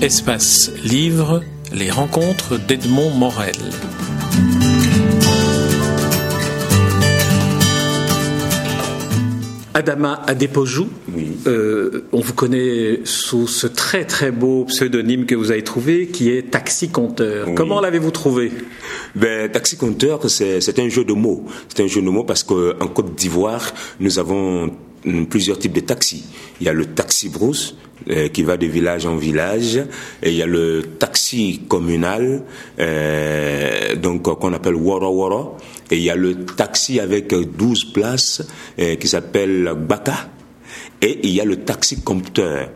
Espace Livre, les rencontres d'Edmond Morel. Adama Adepojou, euh, on vous connaît sous ce très très beau pseudonyme que vous avez trouvé qui est Taxi Compteur. Comment l'avez-vous trouvé? Ben, Taxi Compteur, c'est un jeu de mots. C'est un jeu de mots parce qu'en Côte d'Ivoire, nous avons plusieurs types de taxis. Il y a le taxi brousse euh, qui va de village en village. Et il y a le taxi communal euh, donc qu'on appelle Woro Woro. Et il y a le taxi avec 12 places euh, qui s'appelle Baka. Et il y a le taxi compteur.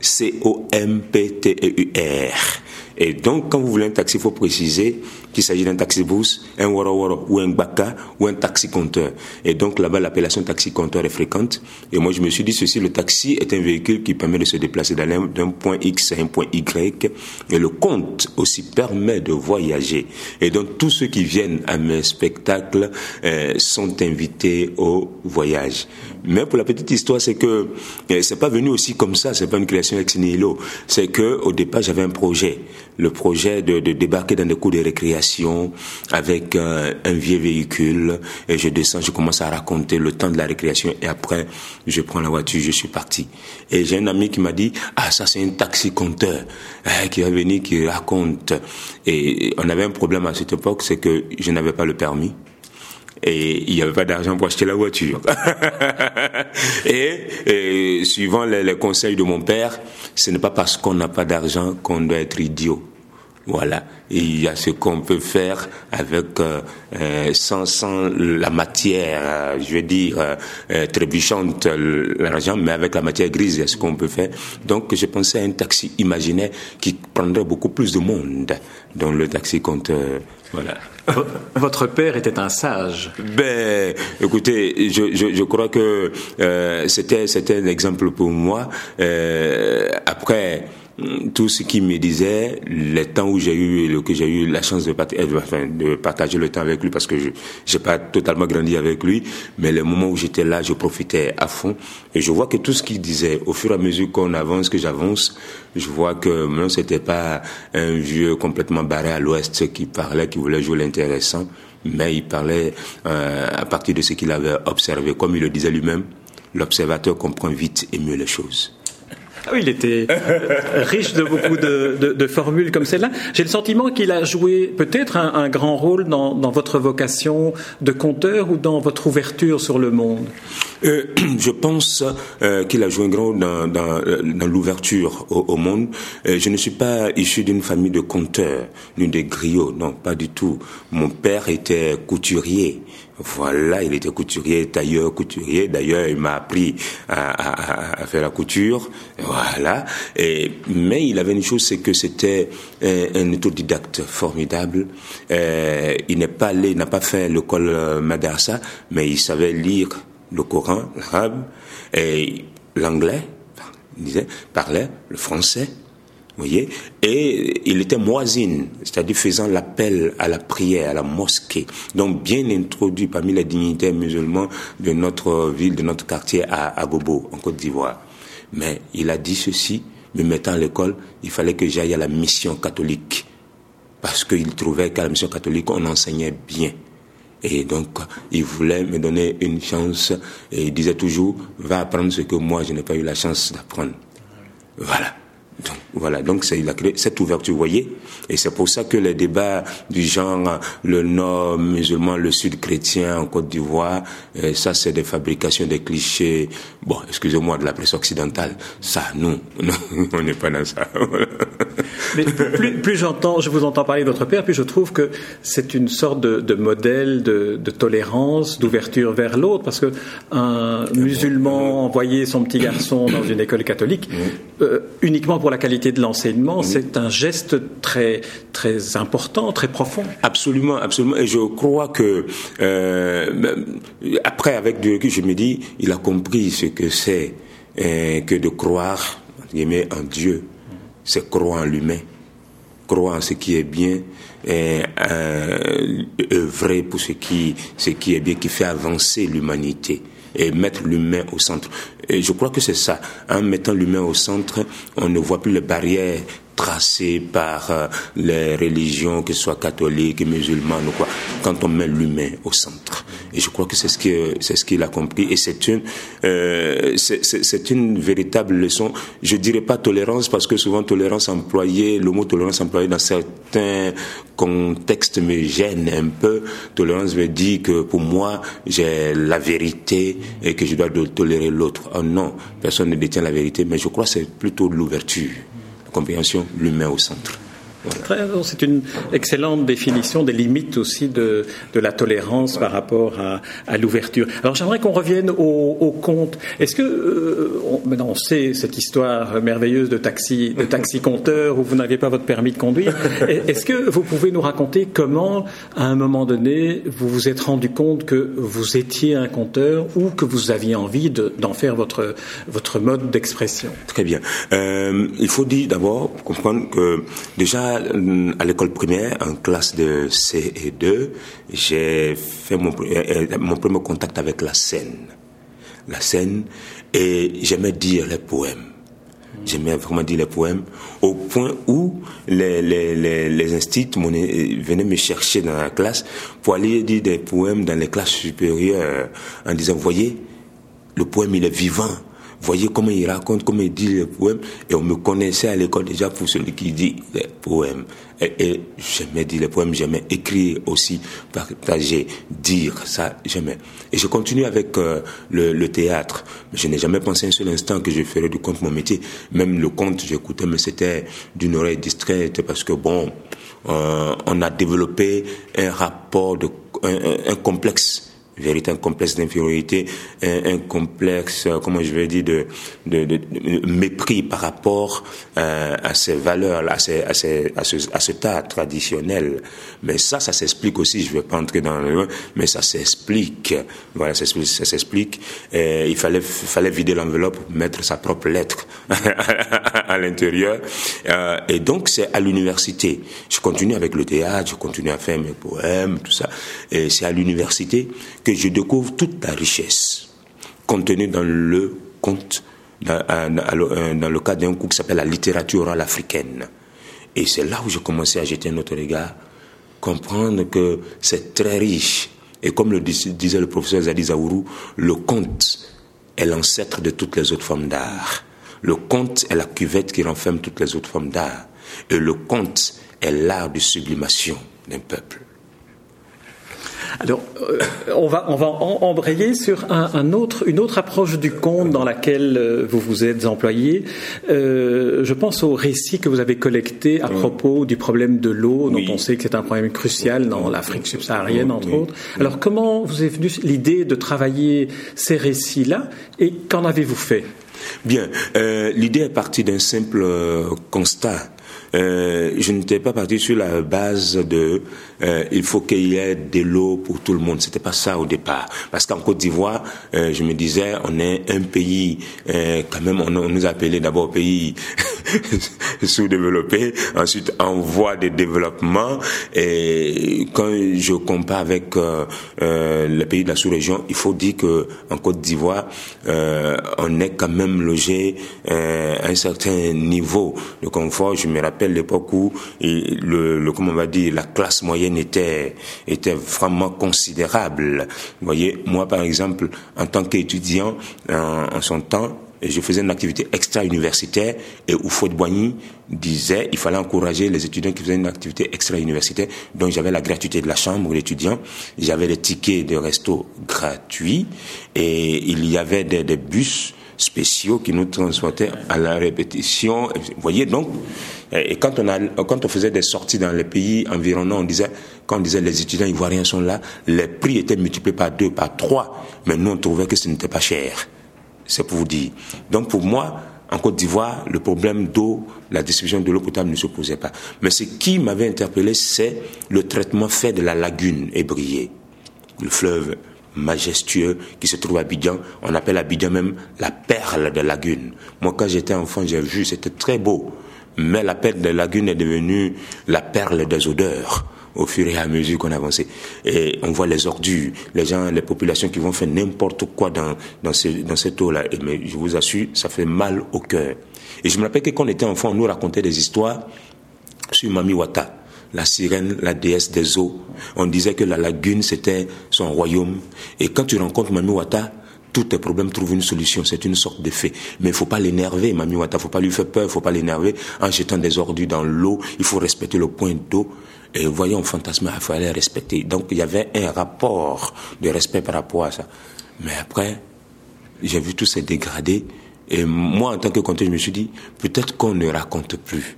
C O M P T E U R. Et donc, quand vous voulez un taxi, il faut préciser qu'il s'agit d'un taxi bus, un woro woro ou un baka ou un taxi compteur. Et donc, là-bas, l'appellation taxi compteur est fréquente. Et moi, je me suis dit ceci, le taxi est un véhicule qui permet de se déplacer d'un point X à un point Y. Et le compte aussi permet de voyager. Et donc, tous ceux qui viennent à mes spectacles euh, sont invités au voyage. Mais pour la petite histoire, c'est que euh, c'est pas venu aussi comme ça, c'est pas une création ex nihilo. C'est que au départ, j'avais un projet le projet de, débarquer dans des cours de récréation avec un, vieux véhicule et je descends, je commence à raconter le temps de la récréation et après je prends la voiture, je suis parti. Et j'ai un ami qui m'a dit ah ça c'est un taxi compteur hein, qui va venir qui raconte et on avait un problème à cette époque, c'est que je n'avais pas le permis et il n'y avait pas d'argent pour acheter la voiture. et, suivant les, conseils de mon père, ce n'est pas parce qu'on n'a pas d'argent qu'on doit être idiot. Voilà. Et il y a ce qu'on peut faire avec euh, euh sans, sans la matière, euh, je vais dire euh, euh, trébuchante, l'argent, mais avec la matière grise, il y a ce qu'on peut faire. Donc, je pensais à un taxi imaginaire qui prendrait beaucoup plus de monde, dans le taxi compte. voilà. Votre père était un sage. Ben, écoutez, je, je, je crois que euh, c'était c'était un exemple pour moi. Euh, après tout ce qu'il me disait, les temps où j'ai eu que j'ai eu la chance de, de, partager le temps avec lui parce que je j'ai pas totalement grandi avec lui, mais les moments où j'étais là, je profitais à fond et je vois que tout ce qu'il disait, au fur et à mesure qu'on avance, que j'avance, je vois que non, c'était pas un vieux complètement barré à l'ouest qui parlait, qui voulait jouer l'intéressant, mais il parlait euh, à partir de ce qu'il avait observé, comme il le disait lui-même. L'observateur comprend vite et mieux les choses. Ah oui, il était euh, riche de beaucoup de, formules comme celle-là. J'ai le sentiment qu'il a joué peut-être un, grand rôle dans, votre vocation de conteur ou dans votre ouverture sur le monde. Euh, je pense euh, qu'il a joué un grand rôle dans, l'ouverture au, monde. je ne suis pas issu d'une famille de conteurs, ni de griots, non, pas du tout. Mon père était couturier. Voilà, il était couturier, tailleur, couturier. D'ailleurs, il m'a appris à, faire la couture. Voilà. Et, mais il avait une chose, c'est que c'était un, autodidacte formidable. Euh, il n'est pas allé, n'a pas fait l'école euh, madrasa, mais il savait lire le Coran, l'arabe, et l'anglais, il disait, parlait le français, voyez? Et il était moisine, c'est-à-dire faisant l'appel à la prière, à la mosquée. Donc bien introduit parmi les dignitaires musulmans de notre ville, de notre quartier à, à Bobo, en Côte d'Ivoire. Mais il a dit ceci, me mettant à l'école, il fallait que j'aille à la mission catholique. Parce qu'il trouvait qu'à la mission catholique, on enseignait bien. Et donc, il voulait me donner une chance. Et il disait toujours, va apprendre ce que moi, je n'ai pas eu la chance d'apprendre. Voilà. Donc, voilà, donc c'est, cette ouverture, vous voyez. Et c'est pour ça que les débats du genre le nord musulman, le sud chrétien en Côte d'Ivoire, euh, ça c'est des fabrications, des clichés. Bon, excusez-moi, de la presse occidentale. Ça, nous, on n'est pas dans ça. Mais plus, plus, j'entends, je vous entends parler de votre père, plus je trouve que c'est une sorte de, de modèle de, de tolérance, d'ouverture vers l'autre, parce que un musulman envoyer son petit garçon dans une école catholique euh, uniquement pour la qualité de l'enseignement, c'est un geste très, très important, très profond. Absolument, absolument. Et je crois que, euh, après, avec du recul, je me dis, il a compris ce que c'est euh, que de croire en Dieu. C'est croire en l'humain, croire en ce qui est bien, et euh, œuvrer pour ce qui, ce qui est bien, qui fait avancer l'humanité et mettre l'humain au centre. Je crois que c'est ça. En mettant l'humain au centre, on ne voit plus les barrières tracé par euh, les religions, que ce soit catholiques, musulmanes ou quoi, quand on met l'humain au centre. Et je crois que c'est ce que c'est ce qu'il a compris. Et c'est une euh, c'est une véritable leçon. Je dirais pas tolérance parce que souvent tolérance employée, le mot tolérance employé dans certains contextes me gêne un peu. Tolérance veut dire que pour moi j'ai la vérité et que je dois tolérer l'autre. Oh non, personne ne détient la vérité, mais je crois que c'est plutôt l'ouverture, compréhension, l'humain au centre. C'est une excellente définition des limites aussi de, de la tolérance par rapport à, à l'ouverture. Alors j'aimerais qu'on revienne au, au conte. Est-ce que euh, on, maintenant on sait cette histoire merveilleuse de taxi de taxi compteur où vous n'aviez pas votre permis de conduire. Est-ce que vous pouvez nous raconter comment, à un moment donné, vous vous êtes rendu compte que vous étiez un conteur ou que vous aviez envie d'en faire votre votre mode d'expression? Très bien. Euh, il faut dire d'abord comprendre que déjà à l'école primaire, en classe de C et 2, j'ai fait mon, euh, mon premier contact avec la scène. La scène, et j'aimais dire les poèmes. J'aimais vraiment dire les poèmes, au point où les, les, les, instituts venaient me chercher dans la classe pour aller dire des poèmes dans les classes supérieures en disant, voyez, le poème il est vivant, Voyez comment il raconte, comment il dit les poèmes. Et on me connaissait à l'école déjà pour celui qui dit les poèmes. Et, et j'aimais dire les poèmes, j'aimais écrire aussi, partager, dire, ça, j'aimais. Et je continue avec euh, le, le, théâtre. Je n'ai jamais pensé un seul instant que je ferais du conte mon métier. Même le conte, j'écoutais, mais c'était d'une oreille distraite parce que bon, euh, on a développé un rapport de, un, un complexe véritable complexe d'infériorité, un, complexe, euh, comment je vais dire, de, mépris par rapport euh, à ces valeurs, à, ces, à, ces, à, ce, à ce tas traditionnel. Mais ça, ça s'explique aussi, je ne vais pas entrer dans le... Mais ça s'explique, voilà, ça s'explique. il fallait, fallait vider l'enveloppe, mettre sa propre lettre à l'intérieur. Euh, et donc, c'est à l'université. Je continue avec le théâtre, je continue à faire mes poèmes, tout ça. Et c'est à l'université que je découvre toute la richesse contenue dans le conte, dans, le cadre d'un cours qui s'appelle la littérature orale africaine. Et c'est là où j'ai commencé à jeter un autre regard, comprendre que c'est très riche. Et comme le disait le professeur Zadi Zaourou, le conte est l'ancêtre de toutes les autres formes d'art. Le conte est la cuvette qui renferme toutes les autres formes d'art. Et le conte est l'art de sublimation d'un peuple. Alors, euh, on va, on va embrayer sur un, autre, une autre approche du conte dans laquelle euh, vous vous êtes employé. Euh, je pense au récit que vous avez collecté à propos du problème de l'eau, dont on sait que c'est un problème crucial dans l'Afrique subsaharienne, entre autres. Alors, comment vous est venue l'idée de travailler ces récits-là et qu'en avez-vous fait? Bien, l'idée est partie d'un simple constat euh, je n'étais pas parti sur la base de euh, il faut qu'il y ait de l'eau pour tout le monde. C'était pas ça au départ. Parce qu'en Côte d'Ivoire, euh, je me disais, on est un pays euh, quand même, on, on nous appelait d'abord pays sous-développé, ensuite en voie de développement. Et quand je compare avec euh, euh, les pays de la sous-région, il faut dire que en Côte d'Ivoire, on est quand même logé à un certain niveau de confort. Je me rappelle l'époque où le, le, comment on va dire, la classe moyenne était, était vraiment considérable. Vous voyez, moi par exemple, en tant qu'étudiant, en, son temps, je faisais une activité extra-universitaire et Oufou Boigny disait il fallait encourager les étudiants qui faisaient une activité extra-universitaire. Donc j'avais la gratuité de la chambre d'étudiants, j'avais les tickets de resto gratuits et il y avait des, des bus spéciaux qui nous transportaient à la répétition. Vous voyez donc, et quand on, quand on faisait des sorties dans les pays environnants, on disait, quand on disait les étudiants ivoiriens sont là, les prix étaient multipliés par deux, par trois, mais nous on trouvait que ce n'était pas cher. C'est pour vous dire. Donc pour moi, en Côte d'Ivoire, le problème d'eau, la distribution de l'eau potable ne se posait pas. Mais ce qui m'avait interpellé, c'est le traitement fait de la lagune ébriée, le fleuve majestueux qui se trouve à Abidjan. On appelle Abidjan même la perle de lagune. Moi, quand j'étais enfant, j'ai vu, c'était très beau. Mais la perle de lagune est devenue la perle des odeurs au fur et à mesure qu'on avançait. Et on voit les ordures, les gens, les populations qui vont faire n'importe quoi dans, dans, ce, dans cette eau-là. Mais je vous assure, ça fait mal au cœur. Et je me rappelle que quand on était enfant, on nous racontait des histoires sur Mami Wata la sirène, la déesse des eaux. On disait que la lagune, c'était son royaume. Et quand tu rencontres Mami Wata, tous tes problèmes trouvent une solution. C'est une sorte d'effet. Mais il faut pas l'énerver, Mami Wata. faut pas lui faire peur, faut pas l'énerver en jetant des ordures dans l'eau. Il faut respecter le point d'eau. Et voyons, fantasme, il fallait respecter. Donc, il y avait un rapport de respect par rapport à ça. Mais après, j'ai vu tout se dégrader. Et moi, en tant que conteur, je me suis dit, peut-être qu'on ne raconte plus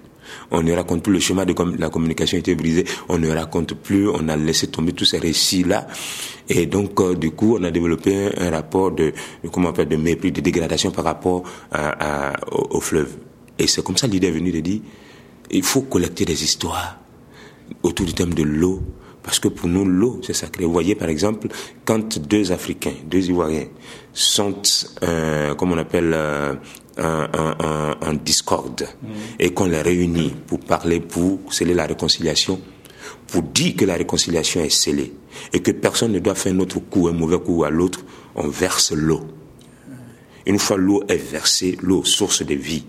on ne raconte plus le chemin de la communication était brisé, on ne raconte plus, on a laissé tomber tous ces récits-là. Et donc, euh, du coup, on a développé un, rapport de, comment on de mépris, de dégradation par rapport au, fleuve. Et c'est comme ça l'idée est venue de dire, il faut collecter des histoires autour du thème de l'eau, parce que pour nous, l'eau, c'est sacré. Vous voyez, par exemple, quand deux Africains, deux Ivoiriens, sont, euh, comme on appelle, euh, en, discorde mm. et qu'on les réunit pour parler, pour sceller la réconciliation, pour dire que la réconciliation est scellée et que personne ne doit faire un autre coup, un mauvais coup à l'autre, on verse l'eau. Une fois l'eau est versée, l'eau, source de vie,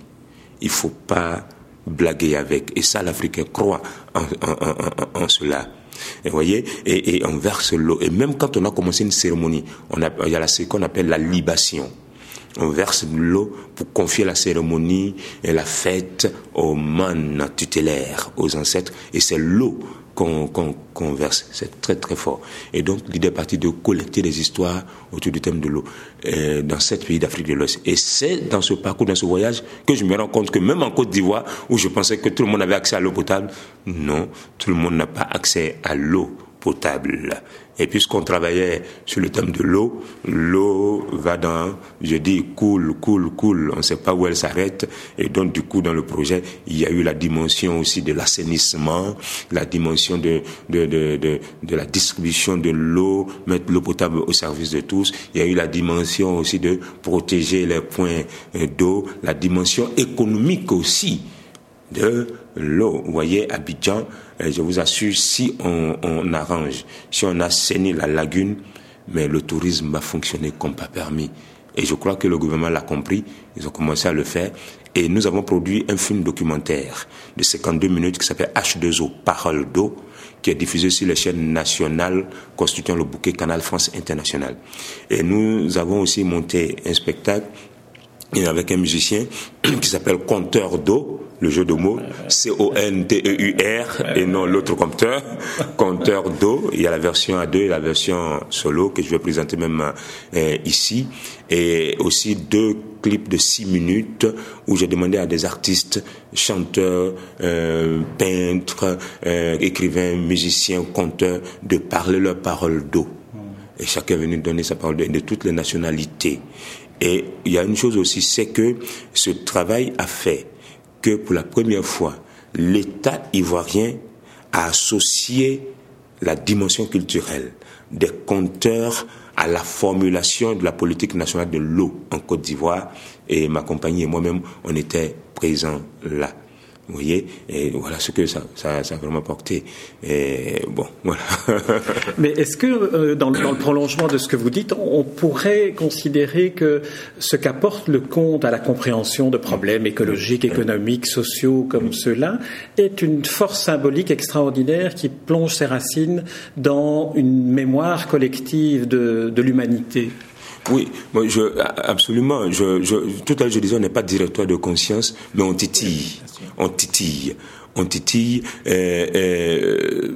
il ne faut pas blaguer avec. Et ça, l'Africain croit en, cela. Et voyez, et, on verse l'eau. Et même quand on a commencé une cérémonie, on a, il y a ce qu'on appelle la libation on verse l'eau pour confier la cérémonie et la fête aux man tutélaires, aux ancêtres, et c'est l'eau qu'on verse. C'est très très fort. Et donc l'idée est partie de collecter des histoires autour du thème de l'eau euh, dans sept pays d'Afrique de l'Ouest. Et c'est dans ce parcours, dans ce voyage, que je me rends compte que même en Côte d'Ivoire, où je pensais que tout le monde avait accès à l'eau potable, non, tout le monde n'a pas accès à l'eau potable. Et puisqu'on travaillait sur le thème de l'eau, l'eau va dans, je dis, coule, coule, coule, on ne sait pas où elle s'arrête. Et donc, du coup, dans le projet, il y a eu la dimension aussi de l'assainissement, la dimension de, de, de, de, de la distribution de l'eau, mettre l'eau potable au service de tous. Il y a eu la dimension aussi de protéger les points d'eau, la dimension économique aussi de l'eau. Vous voyez, Abidjan, euh, je vous assure, si on, arrange, si on assainit la lagune, mais le tourisme va fonctionner comme pas permis. Et je crois que le gouvernement l'a compris, ils ont commencé à le faire. Et nous avons produit un film documentaire de 52 minutes qui s'appelle H2O, Parole d'eau, qui est diffusé sur les chaînes nationales constituant le bouquet Canal France International. Et nous avons aussi monté un spectacle avec un musicien qui s'appelle Compteur d'eau, le jeu de mots, C-O-N-T-E-U-R, et non l'autre compteur, compteur d'eau. Il y a la version A2 et la version solo que je vais présenter même euh, ici. Et aussi deux clips de six minutes où j'ai demandé à des artistes, chanteurs, euh, peintres, euh, écrivains, musiciens, conteurs, de parler leur parole d'eau. Et chacun est venu donner sa parole de toutes les nationalités. Et il y a une chose aussi, c'est que ce travail a fait que pour la première fois, l'État ivoirien a associé la dimension culturelle des compteurs à la formulation de la politique nationale de l'eau en Côte d'Ivoire. Et ma compagnie et moi-même, on était présents là. Vous voyez, et voilà ce que ça, ça, a vraiment porté. Et bon, voilà. Mais est-ce que euh, dans, dans, le prolongement de ce que vous dites, on pourrait considérer que ce qu'apporte le conte à la compréhension de problèmes écologiques, économiques, sociaux comme ceux-là est une force symbolique extraordinaire qui plonge ses racines dans une mémoire collective de, de l'humanité? Oui, moi, je, absolument. Je, je, tout à l'heure, je disais, on n'est pas directeur de conscience, mais on titille. On titille. On titille. Je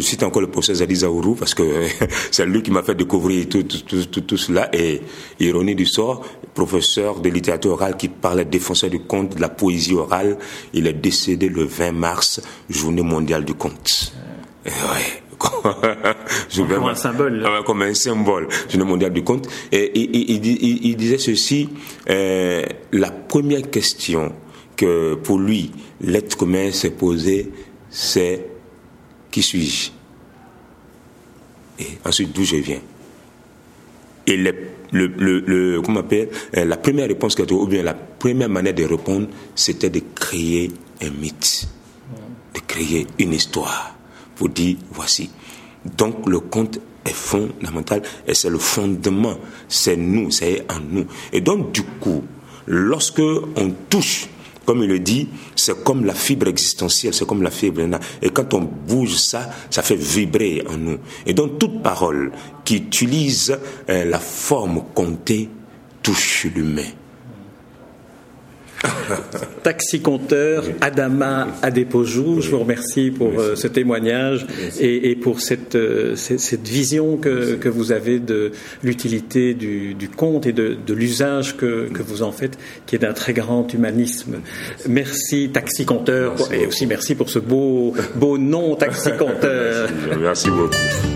cite encore le professeur Zadi Zaourou parce que c'est lui qui m'a fait découvrir tout, tout, tout, tout, cela. Et ironie du sort, professeur de littérature orale qui parlait défenseur du conte, de la poésie orale, il est décédé le 20 mars, journée mondiale du conte. ouais. Comme un symbole. Ah comme un symbole, journée mondiale du conte. Et, il, disait ceci, euh, la première question que pour lui, l'être commun s'est posé, c'est qui suis-je? Et ensuite, d'où je viens. Et le, le, le, comment appelle, euh, la première réponse, ou bien la première manière de répondre, c'était de créer un mythe, de créer une histoire pour dire voici. Donc le conte est fondamental et c'est le fondement. C'est nous, c'est en nous. Et donc du coup, lorsque on touche comme il le dit, c'est comme la fibre existentielle, c'est comme la fibre. Et quand on bouge ça, ça fait vibrer en nous. Et donc toute parole qui utilise euh, la forme comptée touche l'humain. Taxi-compteur Adama Adepojou, je vous remercie pour euh, ce témoignage et, pour cette, euh, cette, vision que, que, vous avez de l'utilité du, du, conte et de, de l'usage que, que, vous en faites, qui est d'un très grand humanisme. Merci. Taxi-compteur et aussi merci pour ce beau, beau nom Taxi-compteur. merci beaucoup.